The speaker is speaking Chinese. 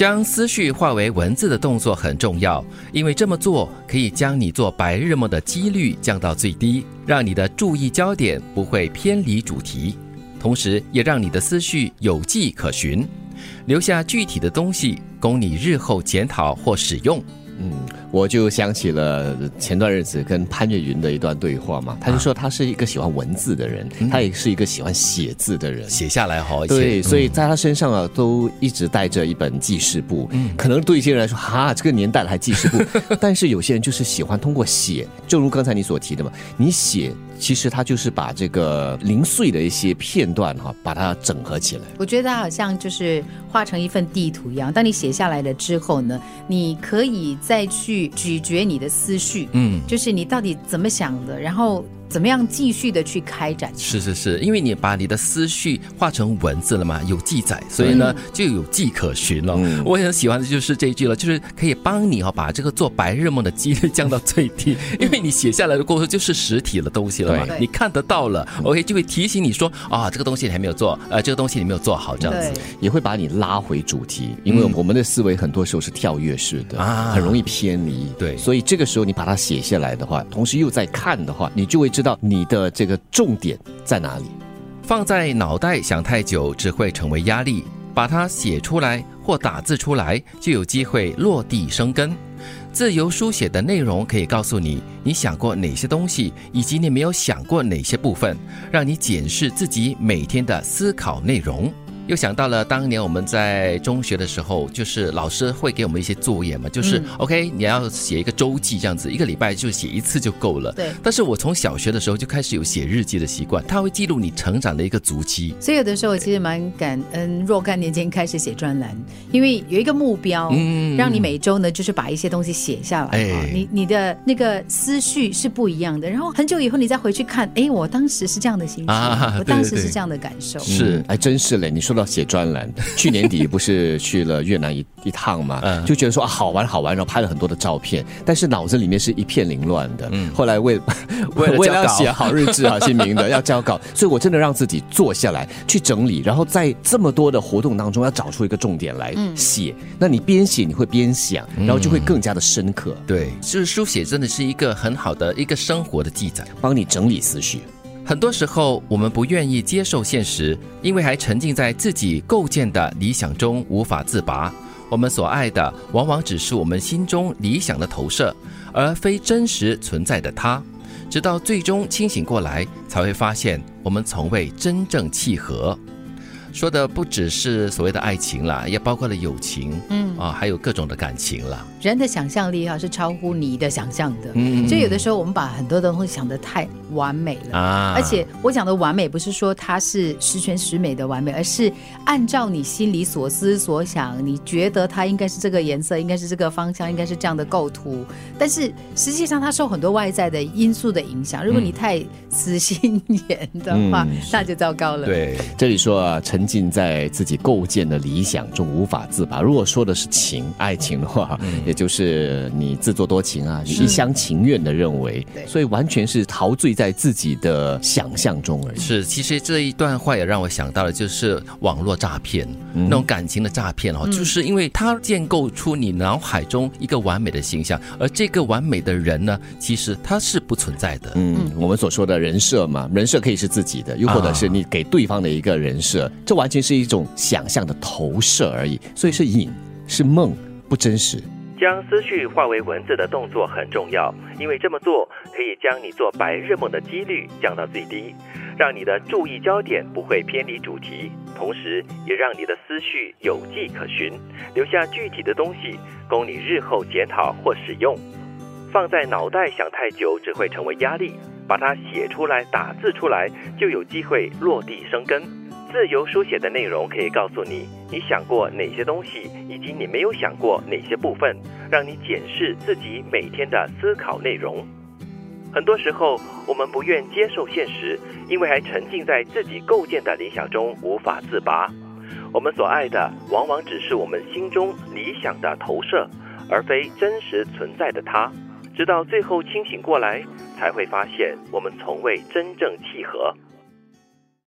将思绪化为文字的动作很重要，因为这么做可以将你做白日梦的几率降到最低，让你的注意焦点不会偏离主题，同时也让你的思绪有迹可循，留下具体的东西供你日后检讨或使用。嗯，我就想起了前段日子跟潘越云的一段对话嘛，他就说他是一个喜欢文字的人，他也是一个喜欢写字的人，写下来好。对，所以在他身上啊，都一直带着一本记事簿。嗯，可能对一些人来说，哈，这个年代了还记事簿，但是有些人就是喜欢通过写，正如刚才你所提的嘛，你写。其实它就是把这个零碎的一些片段哈，把它整合起来。我觉得它好像就是画成一份地图一样。当你写下来了之后呢，你可以再去咀嚼你的思绪，嗯，就是你到底怎么想的，然后。怎么样继续的去开展？是是是，因为你把你的思绪化成文字了嘛，有记载，所以呢就有迹可循了。我很喜欢的就是这一句了，就是可以帮你哈把这个做白日梦的几率降到最低，因为你写下来的过程就是实体的东西了。嘛，你看得到了，OK 就会提醒你说啊这个东西你还没有做，呃这个东西你没有做好，这样子。也会把你拉回主题，因为我们的思维很多时候是跳跃式的啊，很容易偏离。对，所以这个时候你把它写下来的话，同时又在看的话，你就会。知道你的这个重点在哪里？放在脑袋想太久只会成为压力，把它写出来或打字出来，就有机会落地生根。自由书写的内容可以告诉你，你想过哪些东西，以及你没有想过哪些部分，让你检视自己每天的思考内容。又想到了当年我们在中学的时候，就是老师会给我们一些作业嘛，就是 OK，你要写一个周记这样子，一个礼拜就写一次就够了。对。但是我从小学的时候就开始有写日记的习惯，它会记录你成长的一个足迹。所以有的时候我其实蛮感恩若干年前开始写专栏，因为有一个目标，嗯，让你每周呢就是把一些东西写下来，哎，你你的那个思绪是不一样的。然后很久以后你再回去看，哎，我当时是这样的心情，我当时是这样的感受，是，哎，真是嘞，你说到。要写专栏，去年底不是去了越南一一趟嘛，就觉得说啊好玩好玩，然后拍了很多的照片，但是脑子里面是一片凌乱的。后来为 为了写好日志啊，姓名的 要交稿，所以我真的让自己坐下来去整理，然后在这么多的活动当中要找出一个重点来写。那你边写你会边想，然后就会更加的深刻。对，就是书写真的是一个很好的一个生活的记载，帮你整理思绪。很多时候，我们不愿意接受现实，因为还沉浸在自己构建的理想中无法自拔。我们所爱的，往往只是我们心中理想的投射，而非真实存在的他。直到最终清醒过来，才会发现我们从未真正契合。说的不只是所谓的爱情啦，也包括了友情，嗯啊，还有各种的感情啦。人的想象力啊，是超乎你的想象的。嗯，所以有的时候我们把很多东西想得太完美了啊。而且我讲的完美，不是说它是十全十美的完美，而是按照你心里所思所想，你觉得它应该是这个颜色，应该是这个方向，应该是这样的构图。但是实际上，它受很多外在的因素的影响。如果你太死心眼的话，那就糟糕了。对，这里说啊，陈。沉浸在自己构建的理想中无法自拔。如果说的是情、爱情的话，也就是你自作多情啊，一厢情愿的认为，所以完全是陶醉在自己的想象中而已。是，其实这一段话也让我想到了，就是网络诈骗那种感情的诈骗哦，就是因为它建构出你脑海中一个完美的形象，而这个完美的人呢，其实他是不存在的。嗯，我们所说的人设嘛，人设可以是自己的，又或者是你给对方的一个人设。这完全是一种想象的投射而已，所以是影，是梦，不真实。将思绪化为文字的动作很重要，因为这么做可以将你做白日梦的几率降到最低，让你的注意焦点不会偏离主题，同时也让你的思绪有迹可循，留下具体的东西供你日后检讨或使用。放在脑袋想太久只会成为压力，把它写出来、打字出来，就有机会落地生根。自由书写的内容可以告诉你，你想过哪些东西，以及你没有想过哪些部分，让你检视自己每天的思考内容。很多时候，我们不愿接受现实，因为还沉浸在自己构建的理想中无法自拔。我们所爱的，往往只是我们心中理想的投射，而非真实存在的他。直到最后清醒过来，才会发现我们从未真正契合。